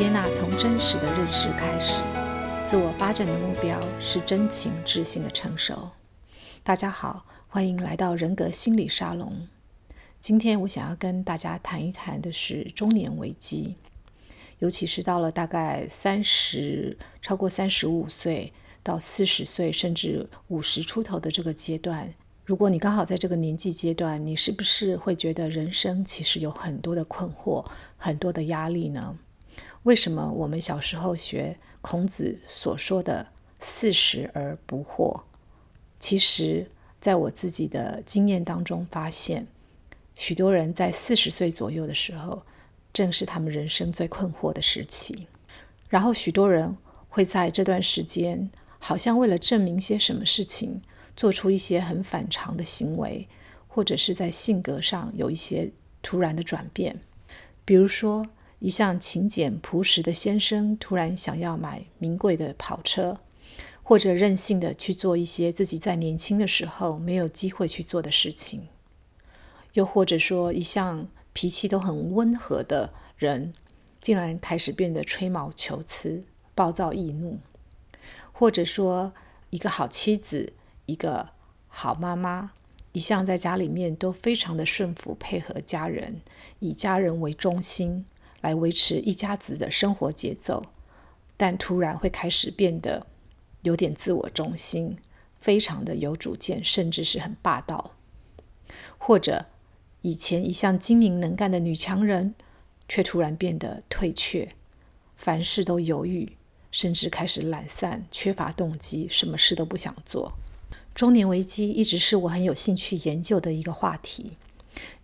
接纳从真实的认识开始，自我发展的目标是真情自信的成熟。大家好，欢迎来到人格心理沙龙。今天我想要跟大家谈一谈的是中年危机，尤其是到了大概三十，超过三十五岁到四十岁，甚至五十出头的这个阶段。如果你刚好在这个年纪阶段，你是不是会觉得人生其实有很多的困惑、很多的压力呢？为什么我们小时候学孔子所说的“四十而不惑”？其实，在我自己的经验当中发现，许多人在四十岁左右的时候，正是他们人生最困惑的时期。然后，许多人会在这段时间，好像为了证明些什么事情。做出一些很反常的行为，或者是在性格上有一些突然的转变。比如说，一向勤俭朴实的先生突然想要买名贵的跑车，或者任性的去做一些自己在年轻的时候没有机会去做的事情。又或者说，一向脾气都很温和的人，竟然开始变得吹毛求疵、暴躁易怒。或者说，一个好妻子。一个好妈妈，一向在家里面都非常的顺服配合家人，以家人为中心来维持一家子的生活节奏，但突然会开始变得有点自我中心，非常的有主见，甚至是很霸道。或者以前一向精明能干的女强人，却突然变得退却，凡事都犹豫，甚至开始懒散，缺乏动机，什么事都不想做。中年危机一直是我很有兴趣研究的一个话题。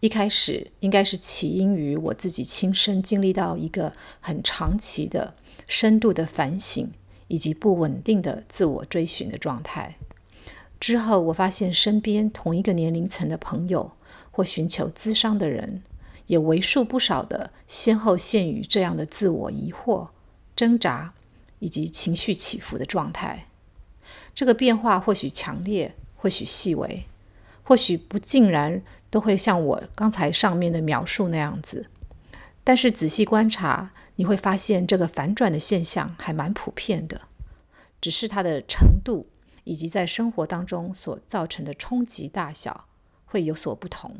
一开始应该是起因于我自己亲身经历到一个很长期的、深度的反省，以及不稳定的自我追寻的状态。之后，我发现身边同一个年龄层的朋友或寻求咨商的人，也为数不少的先后陷于这样的自我疑惑、挣扎以及情绪起伏的状态。这个变化或许强烈，或许细微，或许不尽然都会像我刚才上面的描述那样子。但是仔细观察，你会发现这个反转的现象还蛮普遍的，只是它的程度以及在生活当中所造成的冲击大小会有所不同。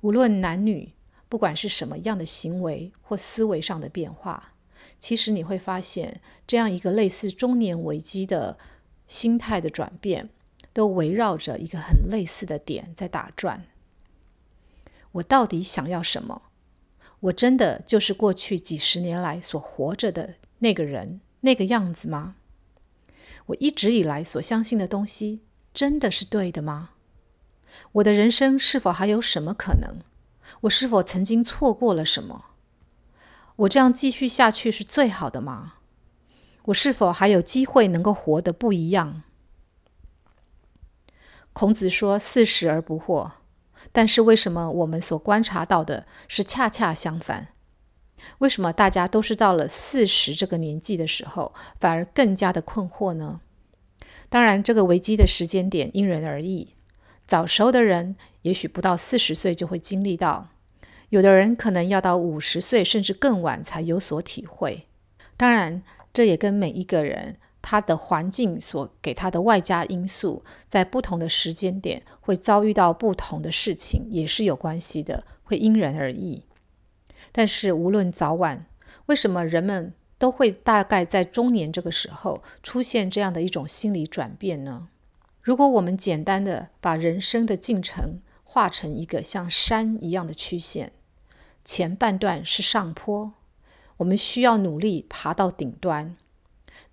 无论男女，不管是什么样的行为或思维上的变化，其实你会发现这样一个类似中年危机的。心态的转变，都围绕着一个很类似的点在打转。我到底想要什么？我真的就是过去几十年来所活着的那个人，那个样子吗？我一直以来所相信的东西，真的是对的吗？我的人生是否还有什么可能？我是否曾经错过了什么？我这样继续下去是最好的吗？我是否还有机会能够活得不一样？孔子说“四十而不惑”，但是为什么我们所观察到的是恰恰相反？为什么大家都是到了四十这个年纪的时候，反而更加的困惑呢？当然，这个危机的时间点因人而异。早熟的人也许不到四十岁就会经历到，有的人可能要到五十岁甚至更晚才有所体会。当然。这也跟每一个人他的环境所给他的外加因素，在不同的时间点会遭遇到不同的事情，也是有关系的，会因人而异。但是无论早晚，为什么人们都会大概在中年这个时候出现这样的一种心理转变呢？如果我们简单的把人生的进程画成一个像山一样的曲线，前半段是上坡。我们需要努力爬到顶端，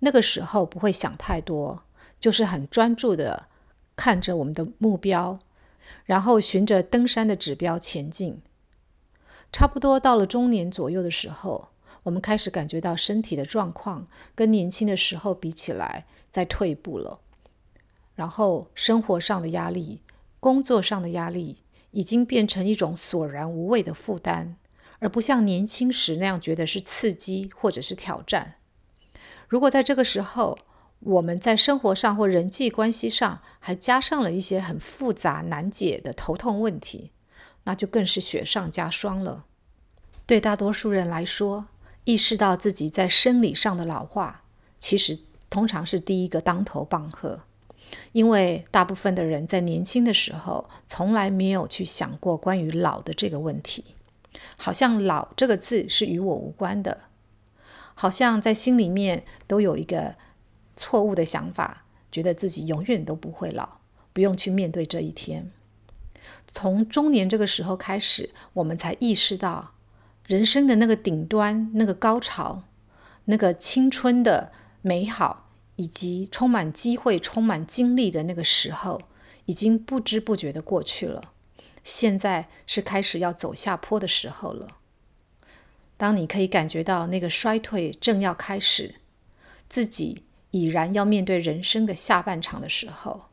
那个时候不会想太多，就是很专注的看着我们的目标，然后循着登山的指标前进。差不多到了中年左右的时候，我们开始感觉到身体的状况跟年轻的时候比起来在退步了，然后生活上的压力、工作上的压力已经变成一种索然无味的负担。而不像年轻时那样觉得是刺激或者是挑战。如果在这个时候，我们在生活上或人际关系上还加上了一些很复杂难解的头痛问题，那就更是雪上加霜了。对大多数人来说，意识到自己在生理上的老化，其实通常是第一个当头棒喝，因为大部分的人在年轻的时候从来没有去想过关于老的这个问题，好像“老”这个字是与我无关的，好像在心里面都有一个错误的想法，觉得自己永远都不会老，不用去面对这一天。从中年这个时候开始，我们才意识到。人生的那个顶端，那个高潮，那个青春的美好，以及充满机会、充满精力的那个时候，已经不知不觉地过去了。现在是开始要走下坡的时候了。当你可以感觉到那个衰退正要开始，自己已然要面对人生的下半场的时候，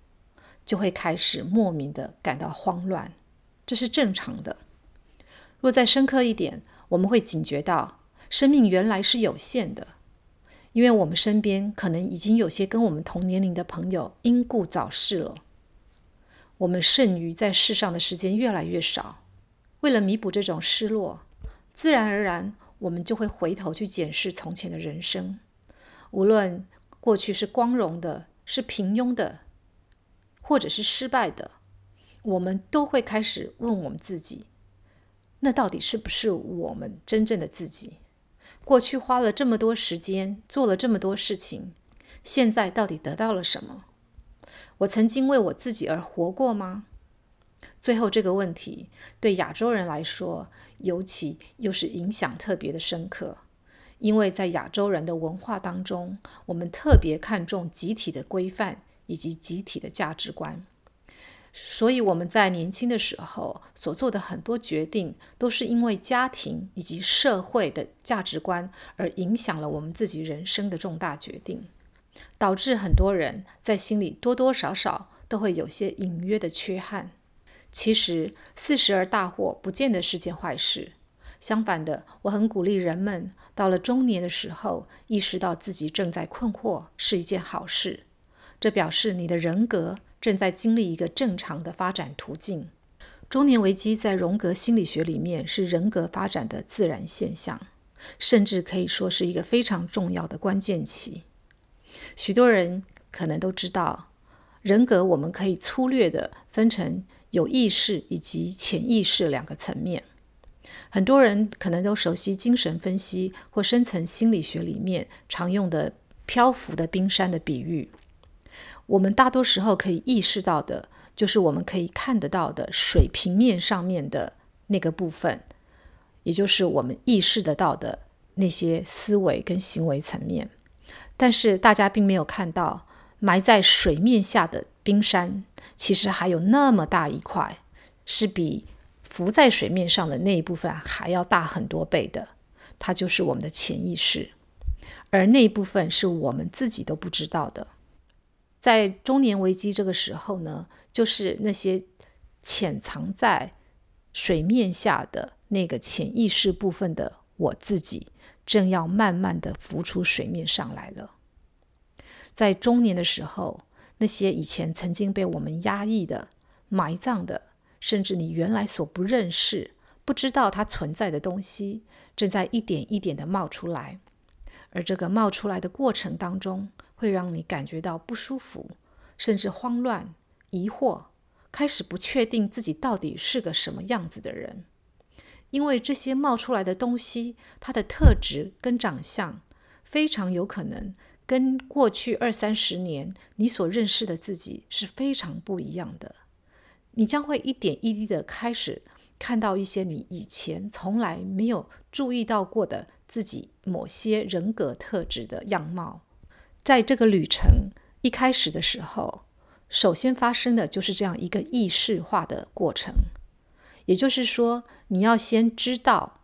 就会开始莫名的感到慌乱，这是正常的。若再深刻一点，我们会警觉到，生命原来是有限的，因为我们身边可能已经有些跟我们同年龄的朋友因故早逝了。我们剩余在世上的时间越来越少，为了弥补这种失落，自然而然我们就会回头去检视从前的人生，无论过去是光荣的、是平庸的，或者是失败的，我们都会开始问我们自己。那到底是不是我们真正的自己？过去花了这么多时间，做了这么多事情，现在到底得到了什么？我曾经为我自己而活过吗？最后这个问题对亚洲人来说，尤其又是影响特别的深刻，因为在亚洲人的文化当中，我们特别看重集体的规范以及集体的价值观。所以我们在年轻的时候所做的很多决定，都是因为家庭以及社会的价值观而影响了我们自己人生的重大决定，导致很多人在心里多多少少都会有些隐约的缺憾。其实四十而大祸不见得是件坏事，相反的，我很鼓励人们到了中年的时候，意识到自己正在困惑是一件好事，这表示你的人格。正在经历一个正常的发展途径。中年危机在荣格心理学里面是人格发展的自然现象，甚至可以说是一个非常重要的关键期。许多人可能都知道，人格我们可以粗略地分成有意识以及潜意识两个层面。很多人可能都熟悉精神分析或深层心理学里面常用的漂浮的冰山的比喻。我们大多时候可以意识到的，就是我们可以看得到的水平面上面的那个部分，也就是我们意识得到的那些思维跟行为层面。但是大家并没有看到，埋在水面下的冰山，其实还有那么大一块，是比浮在水面上的那一部分还要大很多倍的。它就是我们的潜意识，而那一部分是我们自己都不知道的。在中年危机这个时候呢，就是那些潜藏在水面下的那个潜意识部分的我自己，正要慢慢的浮出水面上来了。在中年的时候，那些以前曾经被我们压抑的、埋葬的，甚至你原来所不认识、不知道它存在的东西，正在一点一点的冒出来。而这个冒出来的过程当中，会让你感觉到不舒服，甚至慌乱、疑惑，开始不确定自己到底是个什么样子的人。因为这些冒出来的东西，它的特质跟长相，非常有可能跟过去二三十年你所认识的自己是非常不一样的。你将会一点一滴的开始看到一些你以前从来没有注意到过的自己某些人格特质的样貌。在这个旅程一开始的时候，首先发生的就是这样一个意识化的过程，也就是说，你要先知道，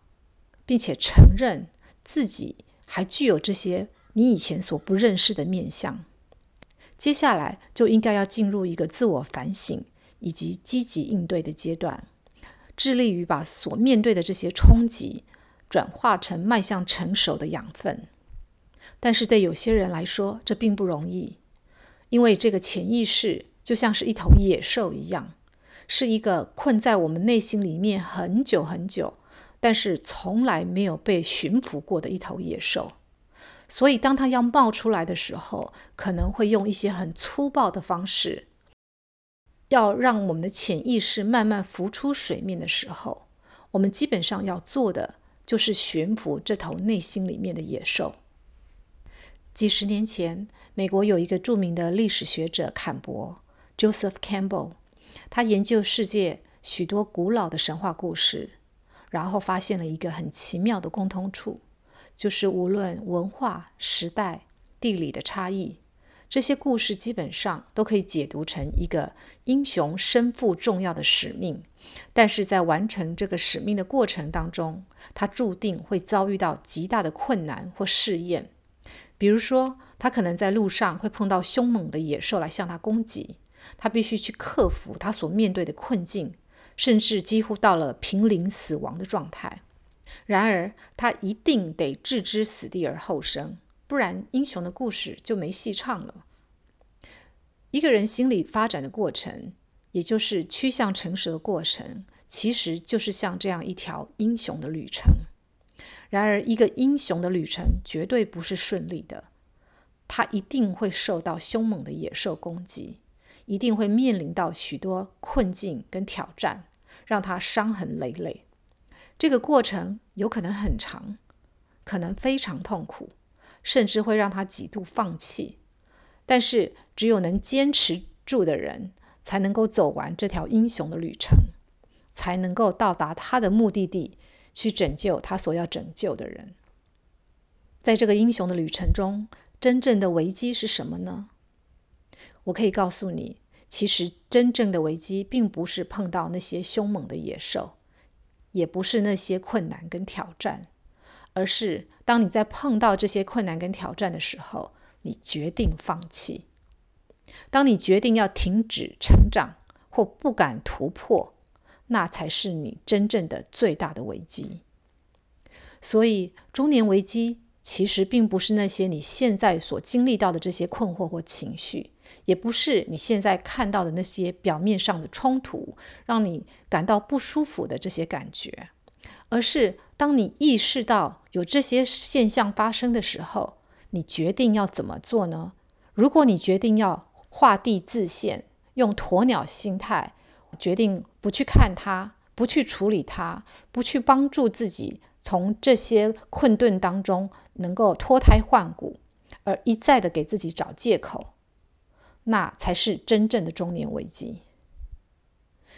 并且承认自己还具有这些你以前所不认识的面相。接下来就应该要进入一个自我反省以及积极应对的阶段，致力于把所面对的这些冲击转化成迈向成熟的养分。但是对有些人来说，这并不容易，因为这个潜意识就像是一头野兽一样，是一个困在我们内心里面很久很久，但是从来没有被驯服过的一头野兽。所以，当它要冒出来的时候，可能会用一些很粗暴的方式，要让我们的潜意识慢慢浮出水面的时候，我们基本上要做的就是驯服这头内心里面的野兽。几十年前，美国有一个著名的历史学者坎伯 （Joseph Campbell），他研究世界许多古老的神话故事，然后发现了一个很奇妙的共通处。就是无论文化、时代、地理的差异，这些故事基本上都可以解读成一个英雄身负重要的使命，但是在完成这个使命的过程当中，他注定会遭遇到极大的困难或试验。比如说，他可能在路上会碰到凶猛的野兽来向他攻击，他必须去克服他所面对的困境，甚至几乎到了濒临死亡的状态。然而，他一定得置之死地而后生，不然英雄的故事就没戏唱了。一个人心理发展的过程，也就是趋向成熟的过程，其实就是像这样一条英雄的旅程。然而，一个英雄的旅程绝对不是顺利的，他一定会受到凶猛的野兽攻击，一定会面临到许多困境跟挑战，让他伤痕累累。这个过程有可能很长，可能非常痛苦，甚至会让他几度放弃。但是，只有能坚持住的人，才能够走完这条英雄的旅程，才能够到达他的目的地，去拯救他所要拯救的人。在这个英雄的旅程中，真正的危机是什么呢？我可以告诉你，其实真正的危机并不是碰到那些凶猛的野兽。也不是那些困难跟挑战，而是当你在碰到这些困难跟挑战的时候，你决定放弃。当你决定要停止成长或不敢突破，那才是你真正的最大的危机。所以，中年危机其实并不是那些你现在所经历到的这些困惑或情绪。也不是你现在看到的那些表面上的冲突，让你感到不舒服的这些感觉，而是当你意识到有这些现象发生的时候，你决定要怎么做呢？如果你决定要画地自限，用鸵鸟心态，决定不去看它，不去处理它，不去帮助自己从这些困顿当中能够脱胎换骨，而一再的给自己找借口。那才是真正的中年危机。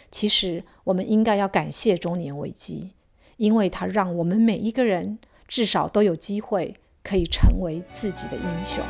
其实，我们应该要感谢中年危机，因为它让我们每一个人至少都有机会可以成为自己的英雄。